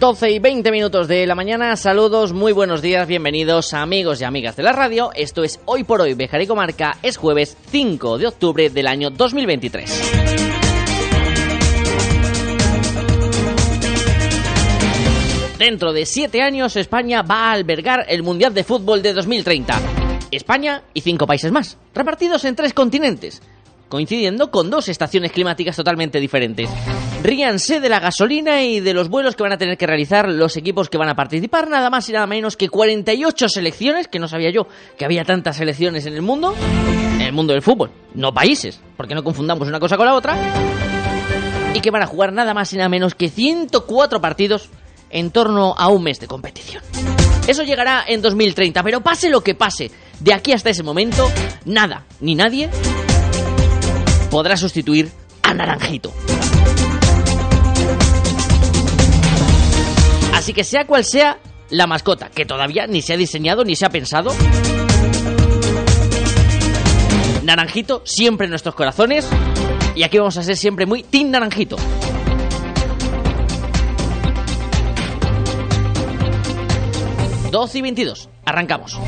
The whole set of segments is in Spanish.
12 y 20 minutos de la mañana, saludos, muy buenos días, bienvenidos amigos y amigas de la radio. Esto es Hoy por Hoy Bejar y Comarca, es jueves 5 de octubre del año 2023. Dentro de 7 años España va a albergar el Mundial de Fútbol de 2030. España y 5 países más, repartidos en 3 continentes coincidiendo con dos estaciones climáticas totalmente diferentes. Ríanse de la gasolina y de los vuelos que van a tener que realizar los equipos que van a participar, nada más y nada menos que 48 selecciones, que no sabía yo que había tantas selecciones en el mundo, en el mundo del fútbol, no países, porque no confundamos una cosa con la otra, y que van a jugar nada más y nada menos que 104 partidos en torno a un mes de competición. Eso llegará en 2030, pero pase lo que pase, de aquí hasta ese momento, nada ni nadie podrá sustituir a Naranjito. Así que sea cual sea la mascota, que todavía ni se ha diseñado ni se ha pensado, Naranjito siempre en nuestros corazones y aquí vamos a ser siempre muy Team Naranjito. ...12 y 22. Arrancamos.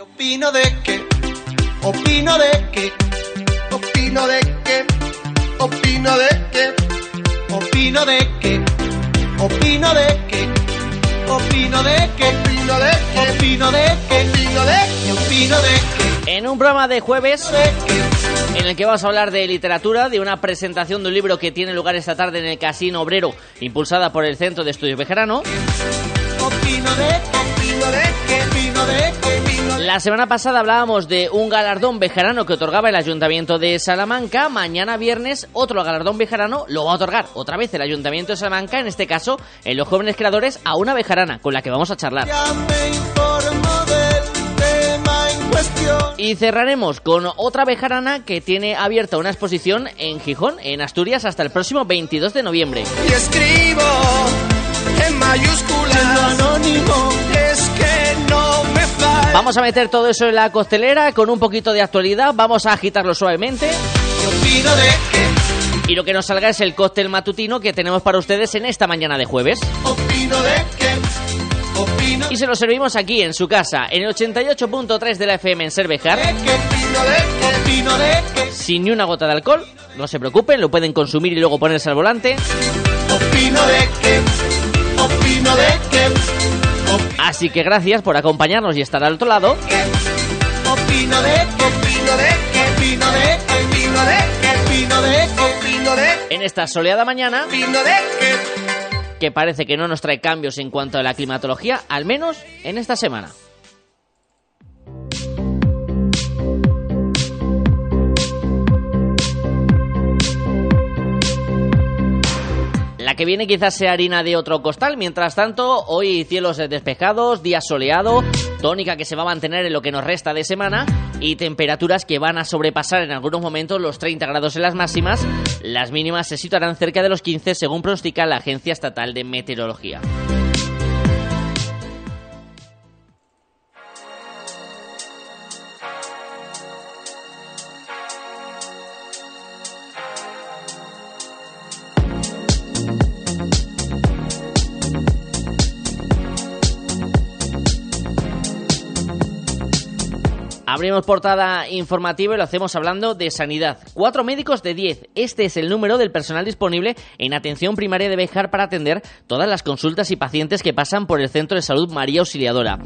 opino de que, opino de que, opino de que, opino de que, opino de que, opino de que, opino de que, opino de que, opino de que, opino de que, opino de que. En un programa de jueves en el que vamos a hablar de literatura, de una presentación de un libro que tiene lugar esta tarde en el Casino Obrero, impulsada por el Centro de Estudios Bejarano. Opino de que, opino de que, opino de que. La semana pasada hablábamos de un galardón bejarano que otorgaba el Ayuntamiento de Salamanca. Mañana viernes otro galardón bejarano lo va a otorgar otra vez el Ayuntamiento de Salamanca, en este caso en los jóvenes creadores, a una bejarana con la que vamos a charlar. Y cerraremos con otra bejarana que tiene abierta una exposición en Gijón, en Asturias, hasta el próximo 22 de noviembre. Y escribo en mayúsculas anónimo, Vamos a meter todo eso en la costelera con un poquito de actualidad, vamos a agitarlo suavemente. Y lo que nos salga es el cóctel matutino que tenemos para ustedes en esta mañana de jueves. Y se lo servimos aquí en su casa, en el 88.3 de la FM en Cervejar. Sin ni una gota de alcohol, no se preocupen, lo pueden consumir y luego ponerse al volante. Opino de que, opino de que. Así que gracias por acompañarnos y estar al otro lado. En esta soleada mañana que parece que no nos trae cambios en cuanto a la climatología, al menos en esta semana. Que viene quizás sea harina de otro costal. Mientras tanto, hoy cielos despejados, día soleado, tónica que se va a mantener en lo que nos resta de semana y temperaturas que van a sobrepasar en algunos momentos los 30 grados en las máximas. Las mínimas se situarán cerca de los 15 según pronostica la Agencia Estatal de Meteorología. Abrimos portada informativa y lo hacemos hablando de sanidad. Cuatro médicos de diez. Este es el número del personal disponible en atención primaria de Bejar para atender todas las consultas y pacientes que pasan por el Centro de Salud María Auxiliadora.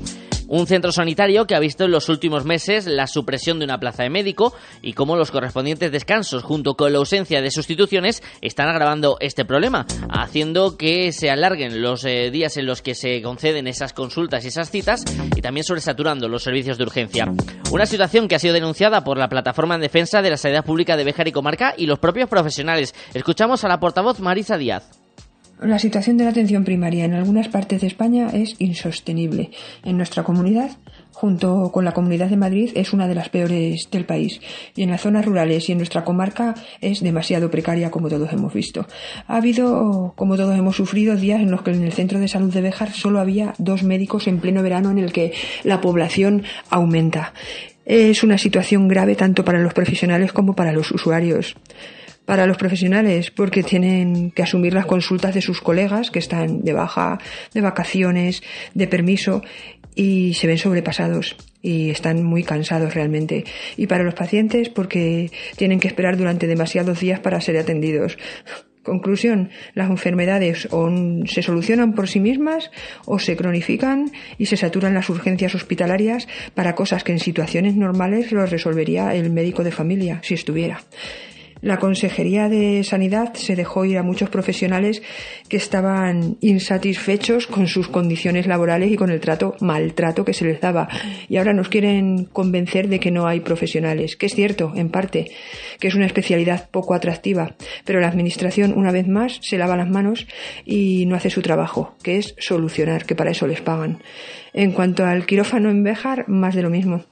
Un centro sanitario que ha visto en los últimos meses la supresión de una plaza de médico y cómo los correspondientes descansos junto con la ausencia de sustituciones están agravando este problema, haciendo que se alarguen los eh, días en los que se conceden esas consultas y esas citas y también sobresaturando los servicios de urgencia. Una situación que ha sido denunciada por la Plataforma en Defensa de la Sanidad Pública de Béjar y Comarca y los propios profesionales. Escuchamos a la portavoz Marisa Díaz. La situación de la atención primaria en algunas partes de España es insostenible. En nuestra comunidad, junto con la Comunidad de Madrid, es una de las peores del país. Y en las zonas rurales y en nuestra comarca es demasiado precaria, como todos hemos visto. Ha habido, como todos hemos sufrido, días en los que en el centro de salud de Béjar solo había dos médicos en pleno verano en el que la población aumenta. Es una situación grave tanto para los profesionales como para los usuarios para los profesionales porque tienen que asumir las consultas de sus colegas que están de baja, de vacaciones, de permiso y se ven sobrepasados y están muy cansados realmente. Y para los pacientes porque tienen que esperar durante demasiados días para ser atendidos. Conclusión, las enfermedades o se solucionan por sí mismas o se cronifican y se saturan las urgencias hospitalarias para cosas que en situaciones normales lo resolvería el médico de familia, si estuviera. La Consejería de Sanidad se dejó ir a muchos profesionales que estaban insatisfechos con sus condiciones laborales y con el trato, maltrato que se les daba. Y ahora nos quieren convencer de que no hay profesionales, que es cierto, en parte, que es una especialidad poco atractiva, pero la Administración, una vez más, se lava las manos y no hace su trabajo, que es solucionar, que para eso les pagan. En cuanto al quirófano en Béjar, más de lo mismo.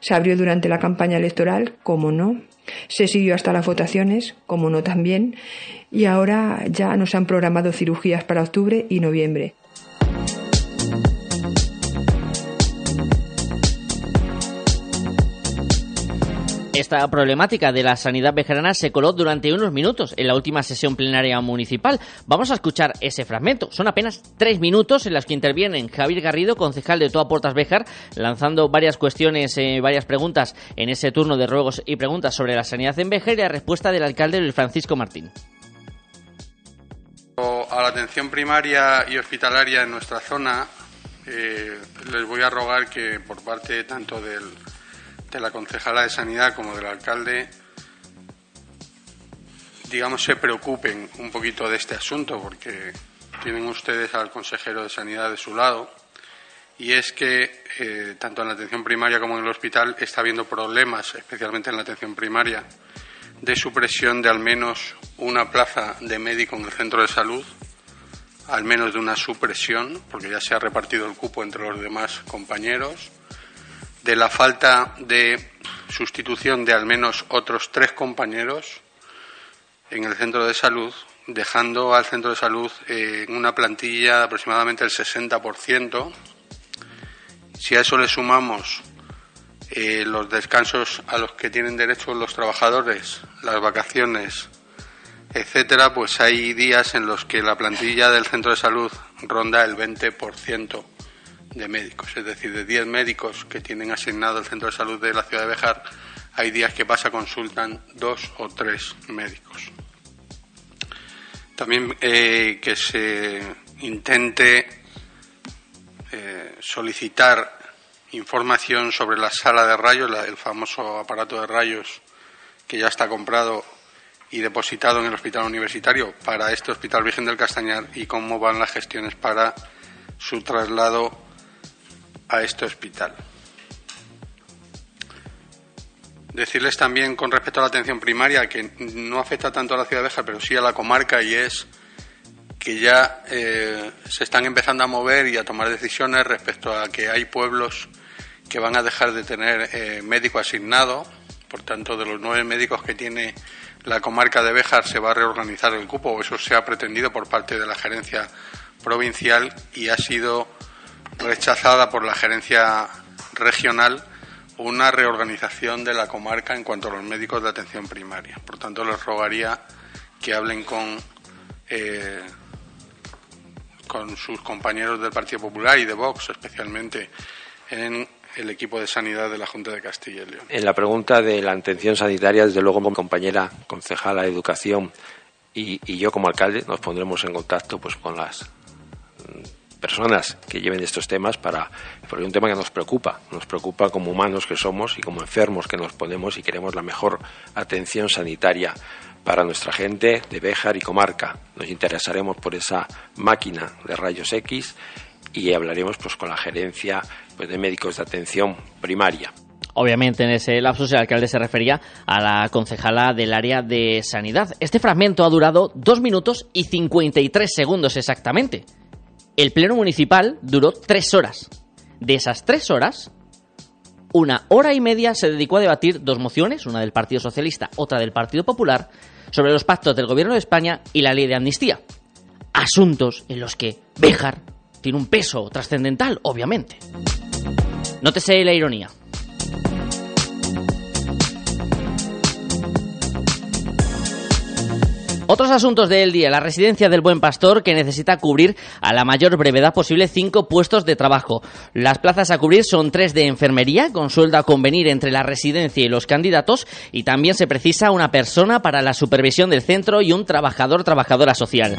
Se abrió durante la campaña electoral, como no, se siguió hasta las votaciones, como no también, y ahora ya nos han programado cirugías para octubre y noviembre. Esta problemática de la sanidad vejerana se coló durante unos minutos en la última sesión plenaria municipal. Vamos a escuchar ese fragmento. Son apenas tres minutos en los que intervienen Javier Garrido, concejal de Toa Puertas Bejar, lanzando varias cuestiones, eh, varias preguntas en ese turno de ruegos y preguntas sobre la sanidad en Bejar y la respuesta del alcalde Francisco Martín. A la atención primaria y hospitalaria en nuestra zona, eh, les voy a rogar que por parte tanto del de la concejala de Sanidad como del alcalde, digamos, se preocupen un poquito de este asunto, porque tienen ustedes al consejero de Sanidad de su lado, y es que eh, tanto en la atención primaria como en el hospital está habiendo problemas, especialmente en la atención primaria, de supresión de al menos una plaza de médico en el centro de salud, al menos de una supresión, porque ya se ha repartido el cupo entre los demás compañeros la falta de sustitución de al menos otros tres compañeros en el centro de salud, dejando al centro de salud en una plantilla de aproximadamente el 60%. Si a eso le sumamos eh, los descansos a los que tienen derecho los trabajadores, las vacaciones, etcétera, pues hay días en los que la plantilla del centro de salud ronda el 20% de médicos, es decir, de 10 médicos que tienen asignado el centro de salud de la ciudad de Bejar, hay días que pasa consultan dos o tres médicos. También eh, que se intente eh, solicitar información sobre la sala de rayos, el famoso aparato de rayos que ya está comprado y depositado en el hospital universitario para este Hospital Virgen del Castañar y cómo van las gestiones para su traslado a este hospital. Decirles también con respecto a la atención primaria que no afecta tanto a la ciudad de Bejar, pero sí a la comarca y es que ya eh, se están empezando a mover y a tomar decisiones respecto a que hay pueblos que van a dejar de tener eh, médico asignado. Por tanto, de los nueve médicos que tiene la comarca de Bejar se va a reorganizar el cupo. Eso se ha pretendido por parte de la gerencia provincial y ha sido rechazada por la gerencia regional una reorganización de la comarca en cuanto a los médicos de atención primaria. Por tanto, les rogaría que hablen con, eh, con sus compañeros del Partido Popular y de Vox, especialmente en el equipo de sanidad de la Junta de Castilla y León. En la pregunta de la atención sanitaria, desde luego, mi compañera concejala de Educación y, y yo como alcalde nos pondremos en contacto pues, con las personas que lleven estos temas para porque es un tema que nos preocupa, nos preocupa como humanos que somos y como enfermos que nos ponemos y queremos la mejor atención sanitaria para nuestra gente de Béjar y comarca. Nos interesaremos por esa máquina de rayos X y hablaremos pues con la gerencia pues, de médicos de atención primaria. Obviamente en ese lapsus el alcalde se refería a la concejala del área de sanidad. Este fragmento ha durado 2 minutos y 53 segundos exactamente. El pleno municipal duró 3 horas. De esas 3 horas, una hora y media se dedicó a debatir dos mociones, una del Partido Socialista, otra del Partido Popular, sobre los pactos del Gobierno de España y la ley de amnistía. Asuntos en los que Béjar tiene un peso trascendental, obviamente. Nótese la ironía. Otros asuntos del día. La residencia del Buen Pastor que necesita cubrir a la mayor brevedad posible cinco puestos de trabajo. Las plazas a cubrir son tres de enfermería, con sueldo a convenir entre la residencia y los candidatos, y también se precisa una persona para la supervisión del centro y un trabajador-trabajadora social.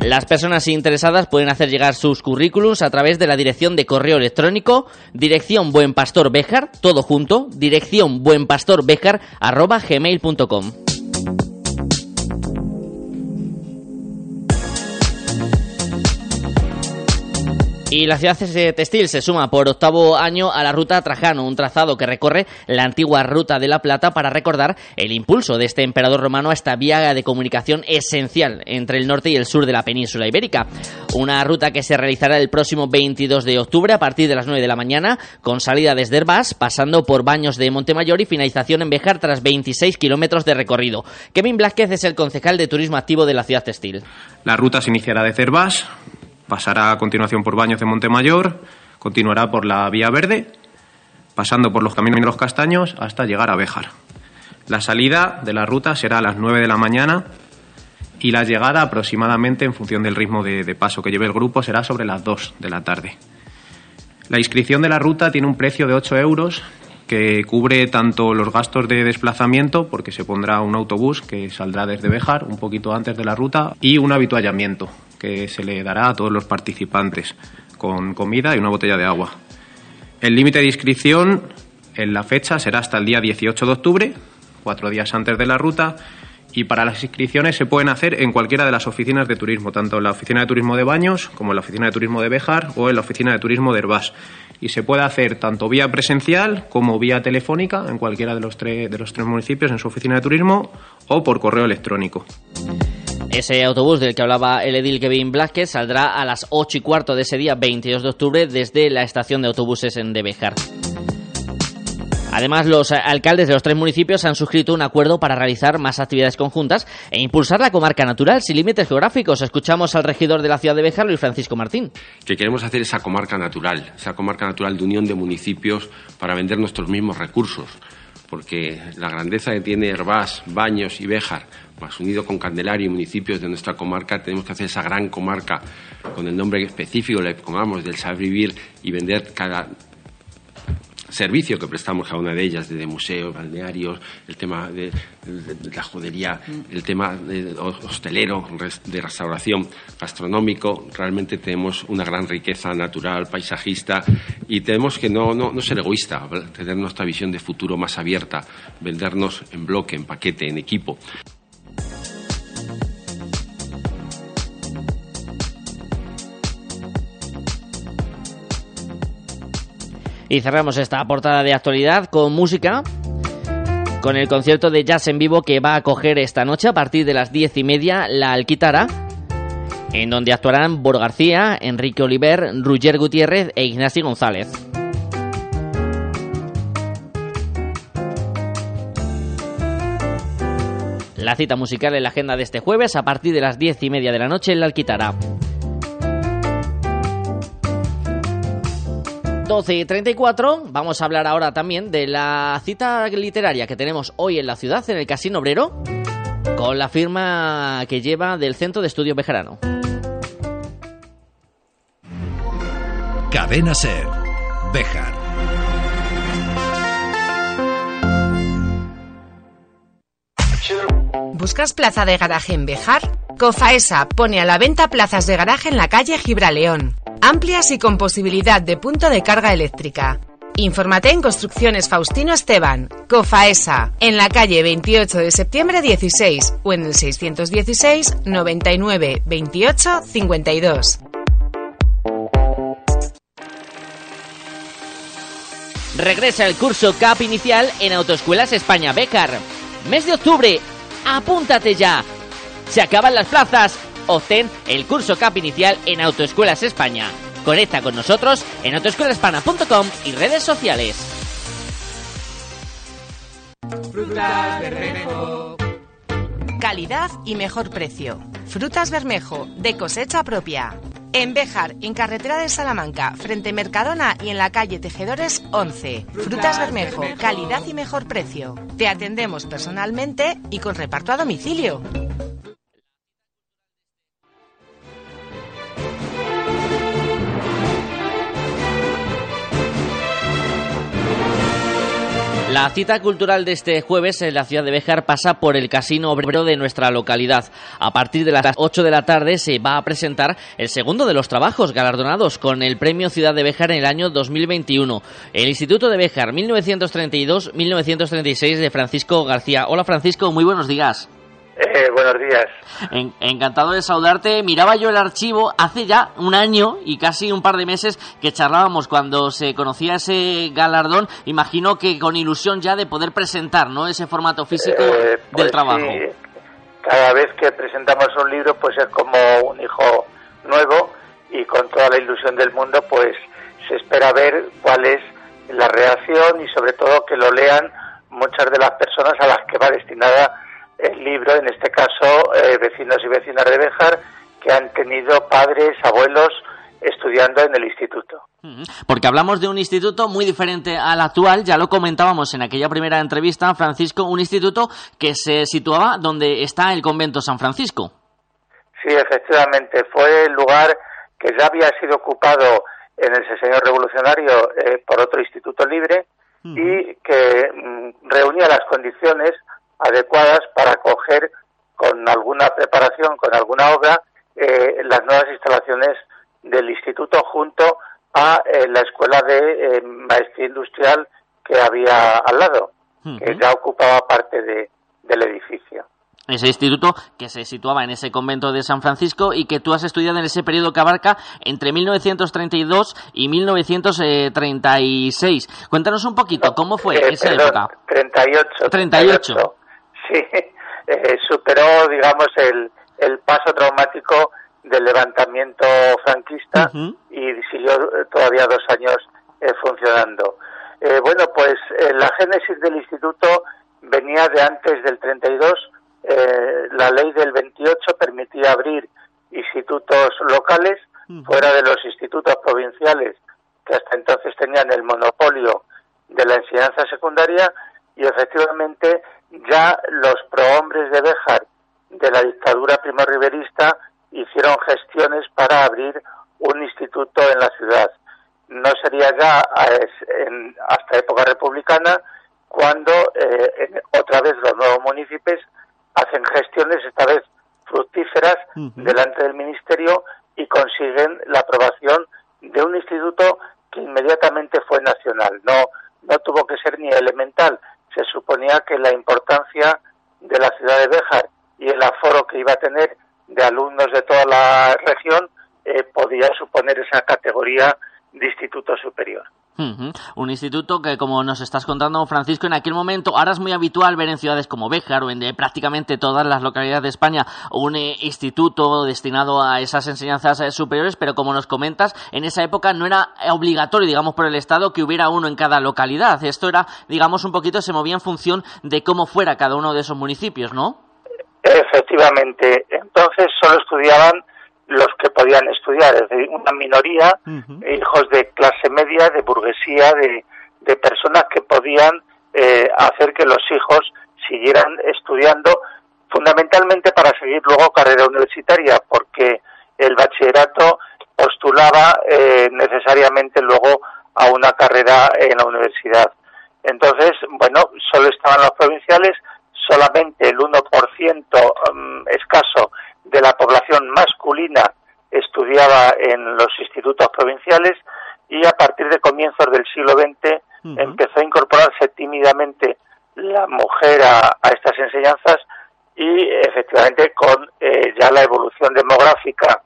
Las personas interesadas pueden hacer llegar sus currículums a través de la dirección de correo electrónico dirección Buen Pastor Bejar, todo junto, dirección Buen Pastor Bejar, arroba gmail.com. Y la ciudad textil se suma por octavo año a la ruta Trajano, un trazado que recorre la antigua ruta de la Plata para recordar el impulso de este emperador romano a esta vía de comunicación esencial entre el norte y el sur de la península ibérica. Una ruta que se realizará el próximo 22 de octubre a partir de las 9 de la mañana, con salida desde Herbás, pasando por Baños de Montemayor y finalización en Bejar tras 26 kilómetros de recorrido. Kevin Blázquez es el concejal de turismo activo de la ciudad textil. La ruta se iniciará de Herbás, Pasará a continuación por Baños de Montemayor, continuará por la Vía Verde, pasando por los caminos de los Castaños hasta llegar a Béjar. La salida de la ruta será a las 9 de la mañana y la llegada aproximadamente en función del ritmo de, paso que lleve el grupo será sobre las 2 de la tarde. La inscripción de la ruta tiene un precio de 8 euros que cubre tanto los gastos de desplazamiento, porque se pondrá un autobús que saldrá desde Béjar un poquito antes de la ruta, y un habituallamiento, que se le dará a todos los participantes, con comida y una botella de agua. El límite de inscripción en la fecha será hasta el día 18 de octubre, cuatro días antes de la ruta, y para las inscripciones se pueden hacer en cualquiera de las oficinas de turismo, tanto en la oficina de turismo de Baños como en la oficina de turismo de Bejar o en la oficina de turismo de Herbás. Y se puede hacer tanto vía presencial como vía telefónica en cualquiera de los, de los tres municipios en su oficina de turismo o por correo electrónico. Ese autobús del que hablaba el edil Kevin Blázquez saldrá a las 8 y cuarto de ese día 22 de octubre desde la estación de autobuses en Debejar. Además, los alcaldes de los tres municipios han suscrito un acuerdo para realizar más actividades conjuntas e impulsar la comarca natural sin límites geográficos. Escuchamos al regidor de la ciudad de Bejar, Luis Francisco Martín. Que queremos hacer esa comarca natural, esa comarca natural de unión de municipios para vender nuestros mismos recursos. Porque la grandeza que tiene Herbás, Baños y Béjar más unido con Candelaria y municipios de nuestra comarca, tenemos que hacer esa gran comarca con el nombre específico, le pongamos, del saber vivir y vender cada servicio que prestamos a una de ellas, desde museos, balnearios, el tema de, la jodería, el tema de hostelero, de restauración, gastronómico, realmente tenemos una gran riqueza natural, paisajista y tenemos que no, no, no ser egoísta, tener nuestra visión de futuro más abierta, vendernos en bloque, en paquete, en equipo. Y cerramos esta portada de actualidad con música. Con el concierto de jazz en vivo que va a acoger esta noche a partir de las diez y media la Alquitara, en donde actuarán Bor García, Enrique Oliver, Roger Gutiérrez e Ignacio González. La cita musical en la agenda de este jueves a partir de las diez y media de la noche en la Alquitara. 12 y 34, vamos a hablar ahora también de la cita literaria que tenemos hoy en la ciudad, en el Casino Obrero, con la firma que lleva del Centro de Estudios Bejarano. Cadena Ser, Bejar. ¿Buscas plaza de garaje en Bejar? Cofaesa pone a la venta plazas de garaje en la calle Gibraleón amplias y con posibilidad de punto de carga eléctrica. Infórmate en Construcciones Faustino Esteban, COFAESA, en la calle 28 de septiembre 16 o en el 616 99 28 52. Regresa el curso CAP inicial en Autoescuelas España Becar. Mes de octubre, apúntate ya. Se acaban las plazas. Obtén el curso CAP inicial en Autoescuelas España. Conecta con nosotros en autoescuelaspana.com y redes sociales. Frutas Bermejo. Calidad y mejor precio. Frutas Bermejo, de cosecha propia. En Béjar, en carretera de Salamanca, frente Mercadona y en la calle Tejedores 11. Frutas Bermejo, calidad y mejor precio. Te atendemos personalmente y con reparto a domicilio. La cita cultural de este jueves en la ciudad de Béjar pasa por el Casino Obrero de nuestra localidad. A partir de las 8 de la tarde se va a presentar el segundo de los trabajos galardonados con el Premio Ciudad de Béjar en el año 2021. El Instituto de Béjar 1932-1936 de Francisco García. Hola Francisco, muy buenos días. Eh, buenos días. En- encantado de saludarte. Miraba yo el archivo hace ya un año y casi un par de meses que charlábamos cuando se conocía ese galardón. Imagino que con ilusión ya de poder presentar ¿no? ese formato físico Eh, pues del trabajo. sí, cada vez que presentamos un libro, pues es como un hijo nuevo y con toda la ilusión del mundo, pues se espera ver cuál es la reacción y sobre todo que lo lean muchas de las personas a las que va destinada el libro, en este caso eh, vecinos y vecinas de Béjar, que han tenido padres, abuelos estudiando en el instituto. Porque hablamos de un instituto muy diferente al actual, ya lo comentábamos en aquella primera entrevista, Francisco, un instituto que se situaba donde está el convento San Francisco. Sí, efectivamente, fue el lugar que ya había sido ocupado en el señor revolucionario eh, por otro instituto libre y que mm, reunía las condiciones adecuadas para acoger con alguna preparación, con alguna obra, eh, las nuevas instalaciones del instituto junto a eh, la escuela de eh, maestría industrial que había al lado, que ya ocupaba parte de- del edificio. Ese instituto que se situaba en ese convento de San Francisco y que tú has estudiado en ese periodo que abarca entre 1932 y 1936. Cuéntanos un poquito, ¿cómo fue Eh, esa perdón, época? 38. 38. Sí, eh, superó, digamos, el, el paso traumático del levantamiento franquista y siguió eh, todavía dos años eh, funcionando. Eh, bueno, pues eh, la génesis del instituto venía de antes del 32. Eh, la ley del 28 permitía abrir institutos locales fuera de los institutos provinciales que hasta entonces tenían el monopolio de la enseñanza secundaria y efectivamente ya los prohombres de Béjar de la dictadura primorriberista hicieron gestiones para abrir un instituto en la ciudad. No sería ya hasta época republicana cuando eh, en- otra vez los nuevos municipios hacen gestiones, esta vez fructíferas, delante del ministerio y consiguen la aprobación de un instituto que inmediatamente fue nacional. No, no tuvo que ser ni elemental. Se suponía que la importancia de la ciudad de Béjar y el aforo que iba a tener de alumnos de toda la región eh, podía suponer esa categoría de instituto superior. Un instituto que, como nos estás contando, Francisco, en aquel momento, ahora es muy habitual ver en ciudades como Béjar o en de prácticamente todas las localidades de España un eh, instituto destinado a esas enseñanzas eh, superiores, pero como nos comentas, en esa época no era obligatorio, digamos, por el Estado que hubiera uno en cada localidad. Esto era, digamos, un poquito, se movía en función de cómo fuera cada uno de esos municipios, ¿no? Efectivamente, entonces solo estudiaban los que podían estudiar, es decir, una minoría, hijos de clase media, de burguesía, de, de personas que podían eh, hacer que los hijos siguieran estudiando, fundamentalmente para seguir luego carrera universitaria, porque el bachillerato postulaba eh, necesariamente luego a una carrera en la universidad. Entonces, bueno, solo estaban los provinciales, solamente el 1% mm, escaso de la población masculina estudiaba en los institutos provinciales y a partir de comienzos del siglo XX empezó a incorporarse tímidamente la mujer a, a estas enseñanzas y efectivamente con eh, ya la evolución demográfica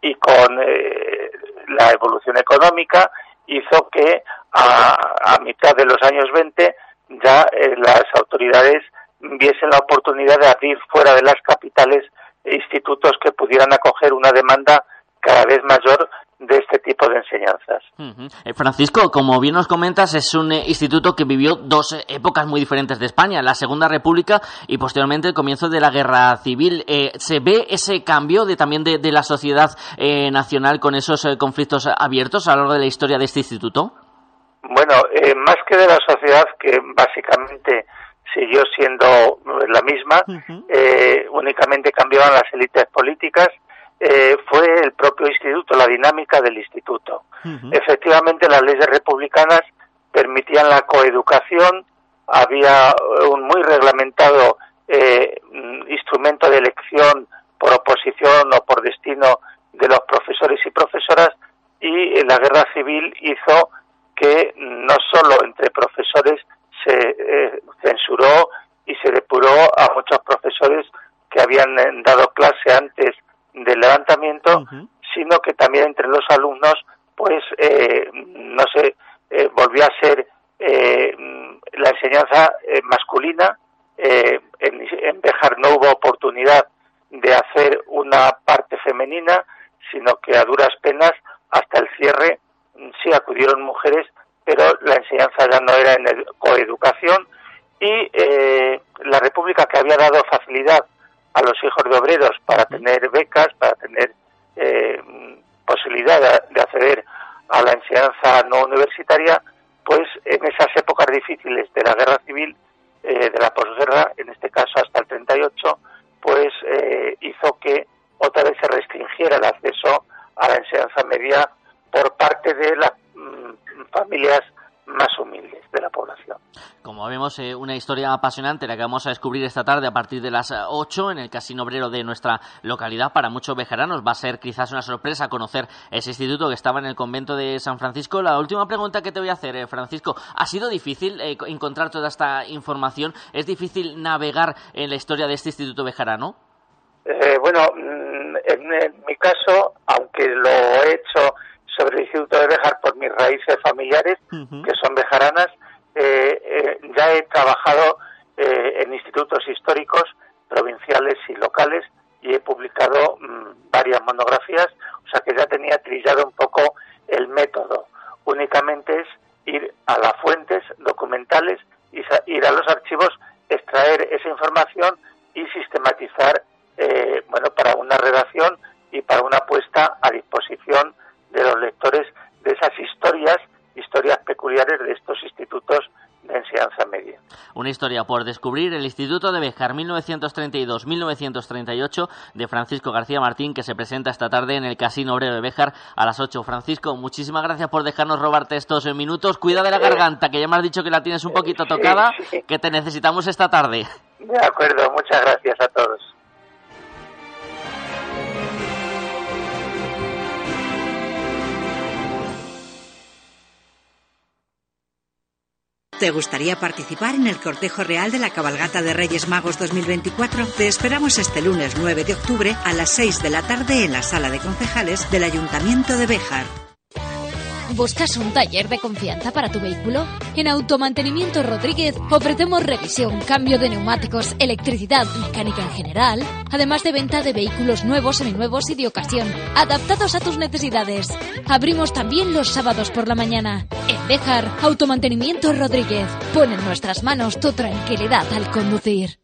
y con eh, la evolución económica hizo que a, mitad de los años 20 ya eh, las autoridades viesen la oportunidad de abrir fuera de las capitales institutos que pudieran acoger una demanda cada vez mayor de este tipo de enseñanzas. Eh, Francisco, como bien nos comentas, es un eh, instituto que vivió dos eh, épocas muy diferentes de España, la Segunda República y posteriormente el comienzo de la Guerra Civil. ¿Se ve ese cambio de, también de, la sociedad nacional con esos conflictos abiertos a lo largo de la historia de este instituto? Bueno, más que de la sociedad, que básicamente siguió siendo la misma, únicamente cambiaban las élites políticas eh, fue el propio instituto, la dinámica del instituto. Efectivamente, las leyes republicanas permitían la coeducación, había un muy reglamentado eh, instrumento de elección por oposición o por destino de los profesores y profesoras y la guerra civil hizo que no solo entre profesores se eh, censuró y se depuró a muchos profesores que habían dado clase antes del levantamiento, sino que también entre los alumnos, pues, eh, no sé, eh, volvió a ser eh, la enseñanza masculina. en, en Bejar no hubo oportunidad de hacer una parte femenina, sino que a duras penas, hasta el cierre, sí acudieron mujeres, pero la enseñanza ya no era en coeducación y la República que había dado facilidad a los hijos de obreros para tener becas, para tener eh, posibilidad de, acceder a la enseñanza no universitaria, pues en esas épocas difíciles de la guerra civil, eh, de la posguerra, en este caso hasta el 38, pues eh, hizo que otra vez se restringiera el acceso a la enseñanza media por parte de las mm, familias más humildes de la población. Como vemos, eh, una historia apasionante la que vamos a descubrir esta tarde a partir de las 8 en el Casino Obrero de nuestra localidad. Para muchos vejeranos va a ser quizás una sorpresa conocer ese instituto que estaba en el convento de San Francisco. La última pregunta que te voy a hacer, eh, Francisco, ¿ha sido difícil eh, encontrar toda esta información? ¿Es difícil navegar en la historia de este instituto vejarano? bueno, mm, en, mi caso, aunque lo he hecho sobre el Instituto de Bejar por mis raíces familiares, que son bejaranas, eh, eh, ya he trabajado eh, en institutos históricos provinciales y locales y he publicado mm, varias monografías, o sea que ya tenía trillado un poco el método. Únicamente es ir a las fuentes documentales, y ir a los archivos, extraer esa información y sistematizar, bueno, para una redacción y para una puesta a disposición de los lectores de esas historias historias peculiares de estos institutos de enseñanza media. Una historia por descubrir, el Instituto de Bejar 1932-1938 de Francisco García Martín, que se presenta esta tarde en el Casino Obrero de Bejar a las 8. Francisco, muchísimas gracias por dejarnos robarte estos minutos. Cuida de la garganta, que ya me has dicho que la tienes un poquito tocada, que te necesitamos esta tarde. De acuerdo, muchas gracias a todos. ¿Te gustaría participar en el cortejo real de la cabalgata de Reyes Magos 2024? Te esperamos este lunes 9 de octubre a las 6 de la tarde en la sala de concejales del Ayuntamiento de Béjar. ¿Buscas un taller de confianza para tu vehículo? En Automantenimiento Rodríguez ofrecemos revisión, cambio de neumáticos, electricidad, mecánica en general, además de venta de vehículos nuevos, seminuevos y de ocasión, adaptados a tus necesidades. Abrimos también los sábados por la mañana. Bejar, Automantenimiento Rodríguez. Pone en nuestras manos tu tranquilidad al conducir.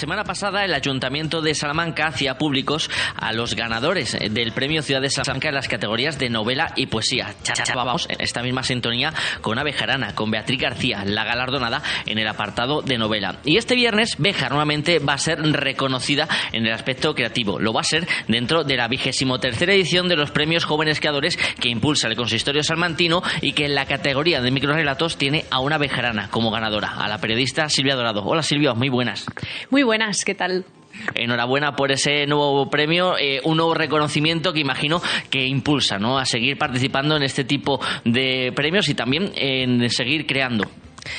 Semana pasada el Ayuntamiento de Salamanca hacía públicos a los ganadores del Premio Ciudad de Salamanca en las categorías de novela y poesía. Vamos en esta misma sintonía con Abejarana, con Beatriz García, la galardonada en el apartado de novela. Y este viernes Bejar nuevamente va a ser reconocida en el aspecto creativo. Lo va a ser dentro de la vigésimo tercera edición de los premios jóvenes creadores que impulsa el consistorio salmantino y que en la categoría de microrelatos tiene a una bejarana como ganadora, a la periodista Silvia Dorado. Hola Silvia, muy buenas. Muy buenas, ¿qué tal? Enhorabuena por ese nuevo premio, eh, un nuevo reconocimiento que imagino que impulsa ¿no? a seguir participando en este tipo de premios y también en seguir creando.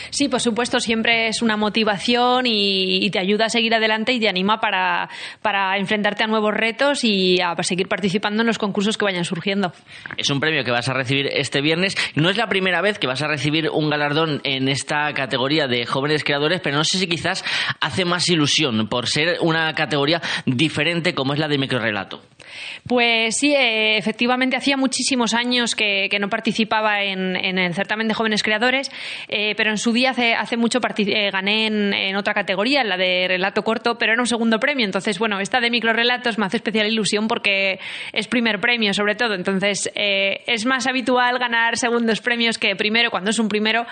Sí, por supuesto, siempre es una motivación y, te ayuda a seguir adelante y te anima para, para, enfrentarte a nuevos retos y a seguir participando en los concursos que vayan surgiendo. Es un premio que vas a recibir este viernes. No es la primera vez que vas a recibir un galardón en esta categoría de jóvenes creadores, pero no sé si quizás hace más ilusión por ser una categoría diferente como es la de microrelato. Pues sí, eh, efectivamente hacía muchísimos años que, no participaba en, el certamen de jóvenes creadores, eh, pero en su día hace, hace mucho eh, gané en, otra categoría, en la de relato corto, pero era un segundo premio. Entonces, bueno, esta de microrelatos me hace especial ilusión porque es primer premio, sobre todo. Entonces, es más habitual ganar segundos premios que primero. Cuando es un primero,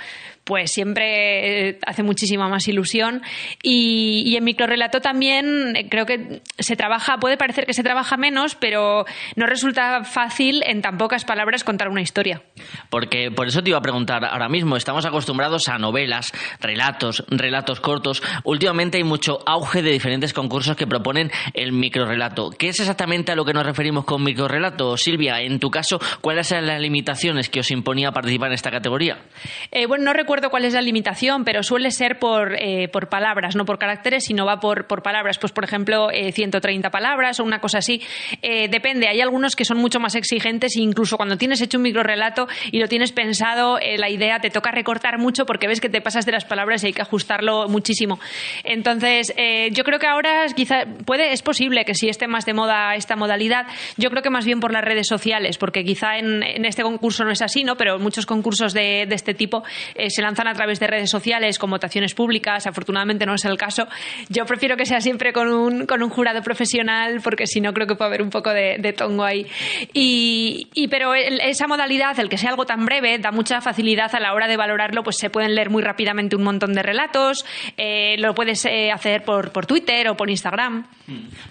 pues siempre hace muchísima más ilusión. Y, y en microrelato también creo que se trabaja, puede parecer que se trabaja menos, pero no resulta fácil en tan pocas palabras contar una historia. Porque por eso te iba a preguntar ahora mismo, estamos acostumbrados a novelas, relatos, relatos cortos. Últimamente hay mucho auge de diferentes concursos que proponen el microrelato. ¿Qué es exactamente a lo que nos referimos con microrelato? Silvia, en tu caso, ¿cuáles eran las limitaciones que os imponía participar en esta categoría? Eh, bueno, no recuerdo cuál es la limitación, pero suele ser por, eh, por palabras, no por caracteres, sino va por, por palabras. Pues, por ejemplo, 130 eh, palabras o una cosa así. Eh, depende, hay algunos que son mucho más exigentes e incluso cuando tienes hecho un microrelato y lo tienes pensado, eh, la idea te toca recortar mucho porque ves que te pasas de las palabras y hay que ajustarlo muchísimo. Entonces, eh, yo creo que ahora quizá puede, es posible que si esté más de moda esta modalidad, yo creo que más bien por las redes sociales, porque quizá en, este concurso no es así, ¿no? Pero muchos concursos de, este tipo se lanzan a través de redes sociales con votaciones públicas, afortunadamente no es el caso. Yo prefiero que sea siempre con un, con un jurado profesional porque si no creo que puede haber un poco de, tongo ahí. Y, pero esa modalidad, el que sea algo tan breve, da mucha facilidad a la hora de valorarlo, pues se pueden leer muy rápidamente un montón de relatos, eh, lo puedes eh, hacer por, por Twitter o por Instagram.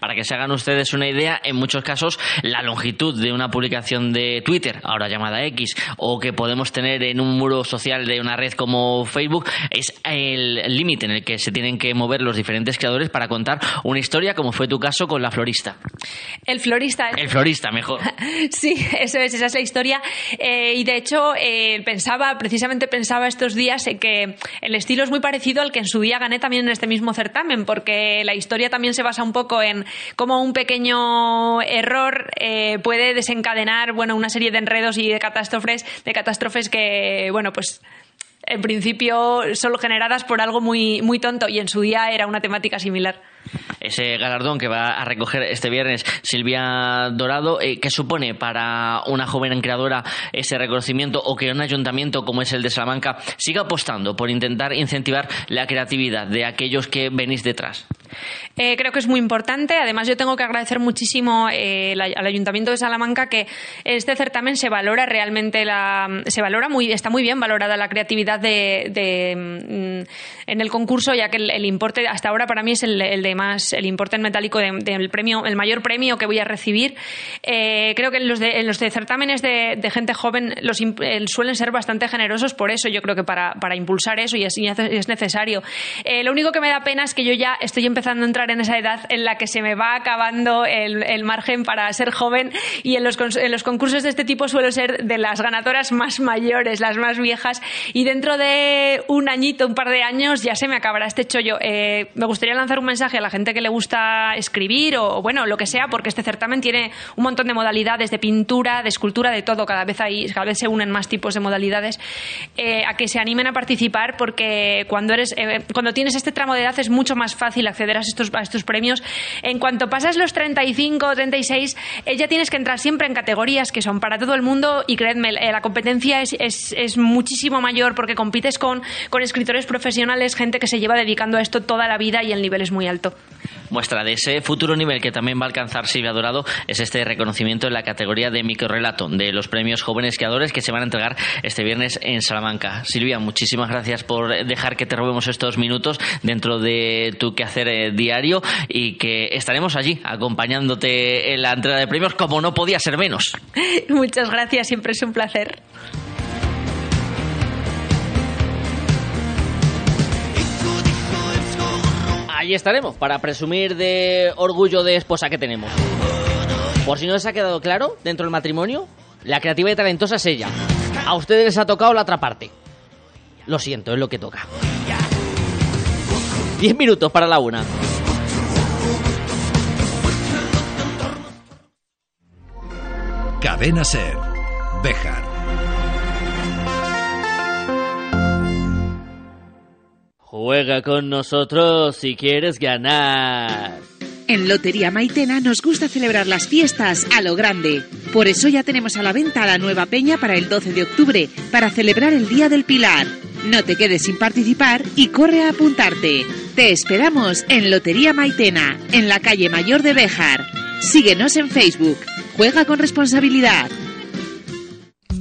Para que se hagan ustedes una idea, en muchos casos la longitud de una publicación de Twitter, ahora llamada X, o que podemos tener en un muro social de una red como Facebook, es el límite en el que se tienen que mover los diferentes creadores para contar una historia, como fue tu caso con la florista. El florista. El florista, mejor. sí, eso es, esa es la historia. Eh, y de hecho, eh, pensaba, precisamente pensaba estos días en que el estilo es muy parecido al que en su día gané también en este mismo certamen, porque la historia también se basa un poco en cómo un pequeño error eh, puede desencadenar, bueno, una serie de enredos y de catástrofes, de catástrofes que, bueno, pues en principio son generadas por algo muy, muy tonto y en su día era una temática similar ese galardón que va a recoger este viernes Silvia Dorado. Eh, ¿Qué supone para una joven creadora ese reconocimiento o que un ayuntamiento como es el de Salamanca siga apostando por intentar incentivar la creatividad de aquellos que venís detrás? Eh, creo que es muy importante. Además, yo tengo que agradecer muchísimo eh, al Ayuntamiento de Salamanca que este certamen se valora realmente la, se valora muy, está muy bien valorada la creatividad de, mm, en el concurso, ya que el, importe hasta ahora para mí es el, de el importe en metálico del premio, el mayor premio que voy a recibir. Eh, creo que en los de, los de certámenes de, gente joven los suelen ser bastante generosos por eso. Yo creo que para, para impulsar eso y es, es necesario. lo único que me da pena es que yo ya estoy empezando a entrar en esa edad en la que se me va acabando el, margen para ser joven y en los, en los concursos de este tipo suelo ser de las ganadoras más mayores, las más viejas y dentro de un añito, un par de años ya se me acabará este chollo. Eh, me gustaría lanzar un mensaje a la gente que le gusta escribir o, bueno, lo que sea, porque este certamen tiene un montón de modalidades de pintura, de escultura, de todo. Cada vez, hay, cada vez se unen más tipos de modalidades. Eh, a que se animen a participar porque cuando, eres, eh, cuando tienes este tramo de edad es mucho más fácil acceder a estos, estos premios. En cuanto pasas los 35 o 36, ya tienes que entrar siempre en categorías que son para todo el mundo y creedme, eh, la competencia es, es, es muchísimo mayor porque compites con, con escritores profesionales, gente que se lleva dedicando a esto toda la vida y el nivel es muy alto. Muestra de ese futuro nivel que también va a alcanzar Silvia Dorado es este reconocimiento en la categoría de microrelato de los premios Jóvenes Creadores que se van a entregar este viernes en Salamanca. Silvia, muchísimas gracias por dejar que te robemos estos minutos dentro de tu quehacer eh, diario y que estaremos allí acompañándote en la entrega de premios como no podía ser menos. Muchas gracias, siempre es un placer. Allí estaremos para presumir de orgullo de esposa que tenemos. Por si no les ha quedado claro, dentro del matrimonio, la creativa y talentosa es ella. A ustedes les ha tocado la otra parte. Lo siento, es lo que toca. Diez minutos para la una. Cadena Ser. Bejar. Juega con nosotros si quieres ganar. En Lotería Maitena nos gusta celebrar las fiestas a lo grande. Por eso ya tenemos a la venta la nueva peña para el 12 de octubre, para celebrar el Día del Pilar. No te quedes sin participar y corre a apuntarte. Te esperamos en Lotería Maitena, en la calle Mayor de Béjar. Síguenos en Facebook. Juega con responsabilidad.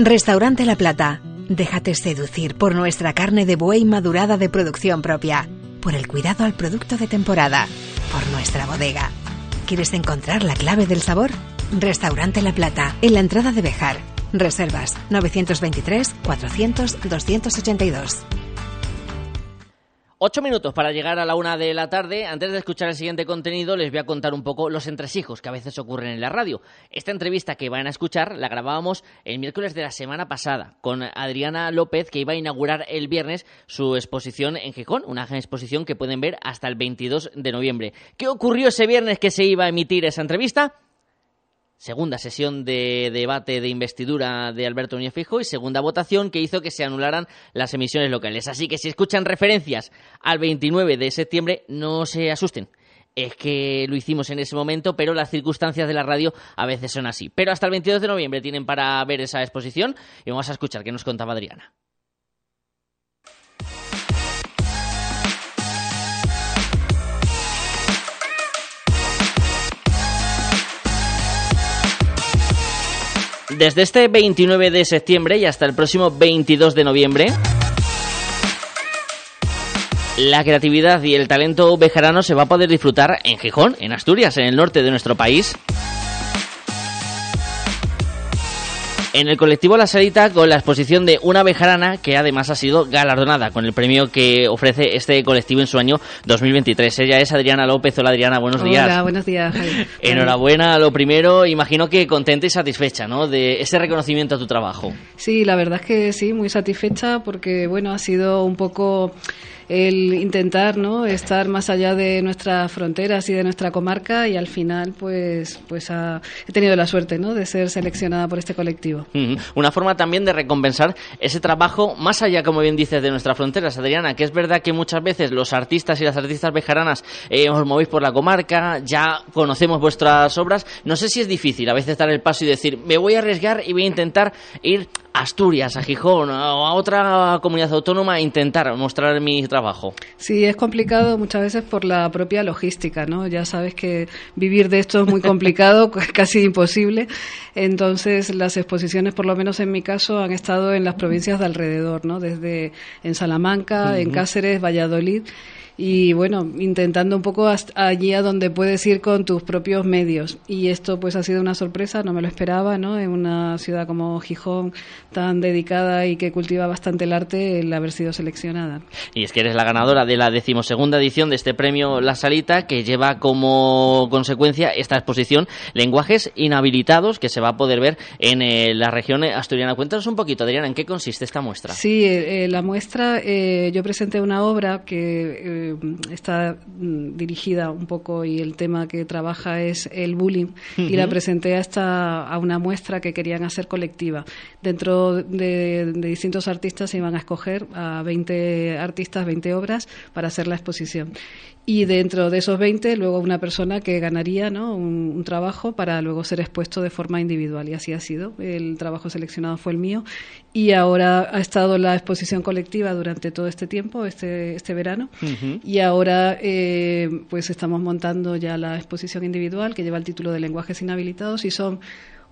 Restaurante La Plata. Déjate seducir por nuestra carne de buey madurada de producción propia, por el cuidado al producto de temporada, por nuestra bodega. ¿Quieres encontrar la clave del sabor? Restaurante La Plata, en la entrada de Bejar. Reservas 923 400 282. Ocho minutos para llegar a la una de la tarde. Antes de escuchar el siguiente contenido, les voy a contar un poco los entresijos que a veces ocurren en la radio. Esta entrevista que van a escuchar la grabábamos el miércoles de la semana pasada con Adriana López, que iba a inaugurar el viernes su exposición en Gijón, una exposición que pueden ver hasta el 22 de noviembre. ¿Qué ocurrió ese viernes que se iba a emitir esa entrevista? Segunda sesión de debate de investidura de Alberto Núñez Fijo y segunda votación que hizo que se anularan las emisiones locales. Así que si escuchan referencias al 29 de septiembre, no se asusten. Es que lo hicimos en ese momento, pero las circunstancias de la radio a veces son así. Pero hasta el 22 de noviembre tienen para ver esa exposición y vamos a escuchar qué nos contaba Adriana. Desde este 29 de septiembre y hasta el próximo 22 de noviembre, la creatividad y el talento bejarano se va a poder disfrutar en Gijón, en Asturias, en el norte de nuestro país. En el colectivo La Salita con la exposición de una bejarana que además ha sido galardonada con el premio que ofrece este colectivo en su año 2023. Ella es Adriana López. Hola Adriana, buenos días. Hola, buenos días. Javi. Enhorabuena, lo primero, imagino que contenta y satisfecha, ¿no? De ese reconocimiento a tu trabajo. Sí, la verdad es que sí, muy satisfecha porque, bueno, ha sido un poco el intentar no estar más allá de nuestras fronteras y de nuestra comarca y al final pues pues ha, he tenido la suerte no de ser seleccionada por este colectivo. Una forma también de recompensar ese trabajo más allá como bien dices de nuestras fronteras Adriana que es verdad que muchas veces los artistas y las artistas bejaranas eh, os movéis por la comarca ya conocemos vuestras obras. No sé si es difícil a veces dar el paso y decir me voy a arriesgar y voy a intentar ir a Asturias, a Gijón o a otra comunidad autónoma a intentar mostrar mi trabajo. Sí, es complicado muchas veces por la propia logística, ¿no? Ya sabes que vivir de esto es muy complicado, casi imposible. Entonces, las exposiciones, por lo menos en mi caso, han estado en las provincias de alrededor, ¿no? Desde en Salamanca, uh -huh. en Cáceres, Valladolid y bueno, intentando un poco allí a donde puedes ir con tus propios medios. Y esto pues ha sido una sorpresa, no me lo esperaba, ¿no? En una ciudad como Gijón, tan dedicada y que cultiva bastante el arte, el haber sido seleccionada. Y es que eres la ganadora de la decimosegunda edición de este premio La Salita, que lleva como consecuencia esta exposición Lenguajes Inhabilitados, que se va a poder ver en eh, la región asturiana. Cuéntanos un poquito, Adriana, ¿en qué consiste esta muestra? Sí, eh, la muestra, eh, yo presenté una obra que eh, está mm, dirigida un poco y el tema que trabaja es el bullying y la presenté a, esta, a una muestra que querían hacer colectiva. Dentro de, de distintos artistas se iban a escoger a 20 artistas, 20 obras para hacer la exposición. Y dentro de esos 20, luego una persona que ganaría ¿no? un, un trabajo para luego ser expuesto de forma individual. Y así ha sido. El trabajo seleccionado fue el mío. Y ahora ha estado la exposición colectiva durante todo este tiempo, este, este verano. Y ahora eh, pues estamos montando ya la exposición individual que lleva el título de Lenguajes Inhabilitados y son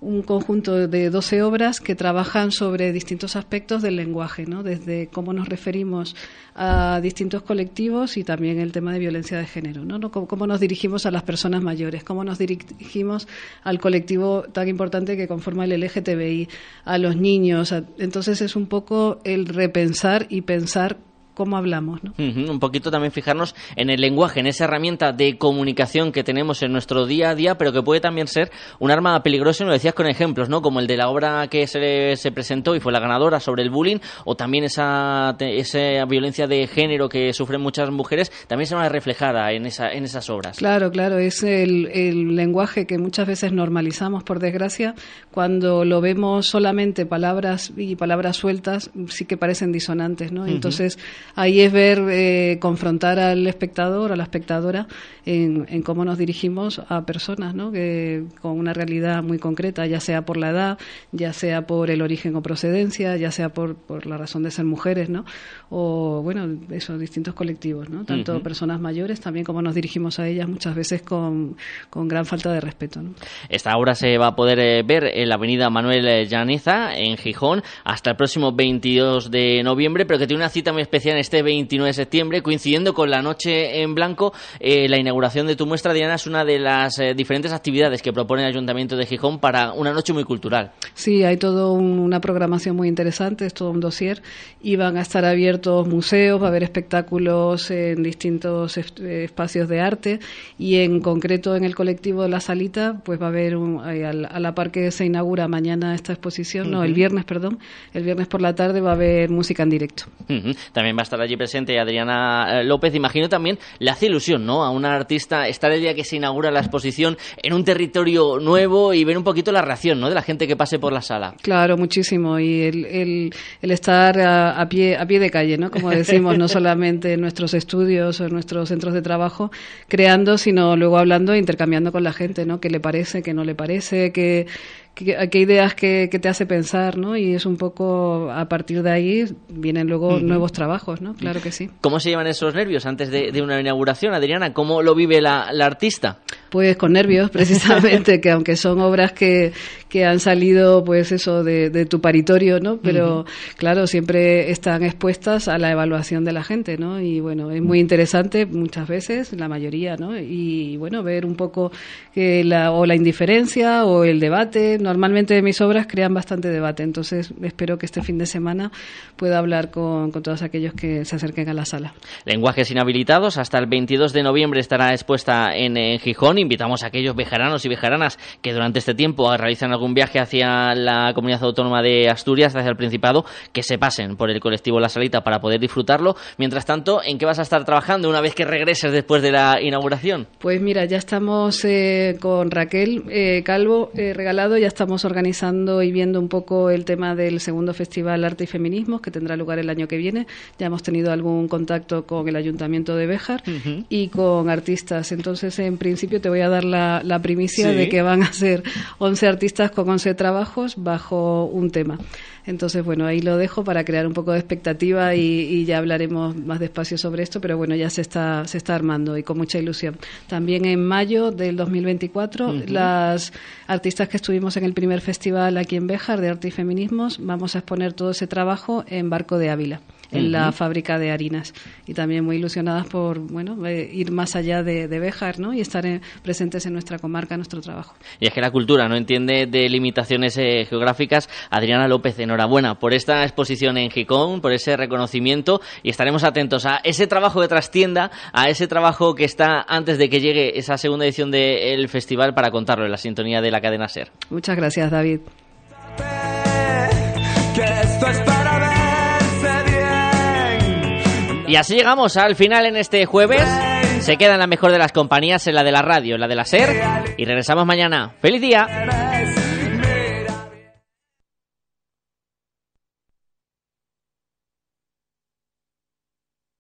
un conjunto de 12 obras que trabajan sobre distintos aspectos del lenguaje, ¿no? desde cómo nos referimos a distintos colectivos y también el tema de violencia de género, ¿no? Cómo, nos dirigimos a las personas mayores, cómo nos dirigimos al colectivo tan importante que conforma el LGTBI, a los niños. entonces es un poco el repensar y pensar cómo hablamos. ¿no? Un poquito también fijarnos en el lenguaje, en esa herramienta de comunicación que tenemos en nuestro día a día, pero que puede también ser un arma peligrosa, y lo decías con ejemplos, ¿no? Como el de la obra que se, se presentó y fue la ganadora sobre el bullying, o también esa, esa violencia de género que sufren muchas mujeres, también se va reflejada en, esa, en esas obras. Claro, claro, es el, el lenguaje que muchas veces normalizamos, por desgracia, cuando lo vemos solamente palabras y palabras sueltas, sí que parecen disonantes, ¿no? Entonces, ahí es ver, eh, confrontar al espectador, a la espectadora, en, en cómo nos dirigimos a personas, ¿no? Que, con una realidad muy concreta, ya sea por la edad, ya sea por el origen o procedencia, ya sea por, por la razón de ser mujeres, ¿no? O, bueno, esos distintos colectivos, ¿no? Tanto personas mayores, también cómo nos dirigimos a ellas muchas veces con, con gran falta de respeto, ¿no? Esta obra se va a poder eh, ver en la avenida Manuel eh, Llaneza, en Gijón, hasta el próximo 22 de noviembre, pero que tiene una cita muy especial este 29 de septiembre, coincidiendo con la Noche en Blanco. Eh, la inauguración de tu muestra, Diana, es una de las eh, diferentes actividades que propone el Ayuntamiento de Gijón para una noche muy cultural. Sí, hay toda una programación muy interesante, es todo un dossier y van a estar abiertos museos, va a haber espectáculos en distintos es- espacios de arte y en concreto en el colectivo de la Salita, pues va a haber un, eh, a la par que se inaugura mañana esta exposición, no, el viernes, perdón, el viernes por la tarde va a haber música en directo. Ujú. También va a estar allí presente Adriana eh, López. Imagino también le hace ilusión, ¿no? A una artista estar el día que se inaugura la exposición en un territorio nuevo y ver un poquito la reacción, ¿no? De la gente que pase por la sala. Claro, muchísimo. Y el, el, el estar a, a pie, a pie de calle, ¿no? Como decimos, no solamente en nuestros estudios o en nuestros centros de trabajo, creando, sino luego hablando e intercambiando con la gente, ¿no? ¿Qué le parece, qué no le parece, qué, qué, a qué ideas que, que te hace pensar, ¿no? Y es un poco, a partir de ahí, vienen luego nuevos trabajos, ¿no? Claro que sí. ¿Cómo se llevan esos nervios antes de, de una inauguración, Adriana? ¿Cómo lo vive la, la artista? Pues con nervios, precisamente, que aunque son obras que, que han salido, pues eso, de, de tu paritorio, ¿no? Pero, claro, siempre están expuestas a la evaluación de la gente, ¿no? Y bueno, es muy interesante muchas veces, la mayoría, ¿no? Y bueno, ver un poco que la, o la indiferencia o el debate. Normalmente mis obras crean bastante debate, entonces espero que este fin de semana pueda hablar con, con todos aquellos que se acerquen a la sala. Lenguajes inhabilitados. Hasta el 22 de noviembre estará expuesta en, en Gijón. Invitamos a aquellos bejaranos y bejaranas que durante este tiempo realizan algún viaje hacia la comunidad autónoma de Asturias, hacia el Principado, que se pasen por el colectivo La Salita para poder disfrutarlo. Mientras tanto, ¿en qué vas a estar trabajando una vez que regreses después de la inauguración? Pues mira, ya estamos eh, con Raquel eh, Calvo eh, Regalado, ya estamos organizando y viendo un poco el tema del segundo Festival Arte y Feminismos que tendrá lugar el año que viene. Ya hemos tenido algún contacto con el Ayuntamiento de Béjar y con artistas. Entonces, en principio, te voy a dar la, la primicia Sí. de que van a ser 11 artistas con 11 trabajos bajo un tema. Entonces, bueno, ahí lo dejo para crear un poco de expectativa y, y ya hablaremos más despacio sobre esto, pero bueno, ya se está, se está armando y con mucha ilusión. También en mayo del 2024, Ujú. las artistas que estuvimos en el primer festival aquí en Béjar de Arte y Feminismos, vamos a exponer todo ese trabajo en Barco de Ávila en la fábrica de harinas y también muy ilusionadas por bueno eh, ir más allá de, de Béjar ¿no? y estar presentes en nuestra comarca, en nuestro trabajo. Y es que la cultura no entiende de limitaciones eh, geográficas. Adriana López, enhorabuena por esta exposición en Gijón, por ese reconocimiento y estaremos atentos a ese trabajo de trastienda, a ese trabajo que está antes de que llegue esa segunda edición del festival para contarlo en la sintonía de la cadena SER. Muchas gracias, David. Y así llegamos al final en este jueves. Se queda en la mejor de las compañías, en la de la radio, en la de la SER. Y regresamos mañana. ¡Feliz día!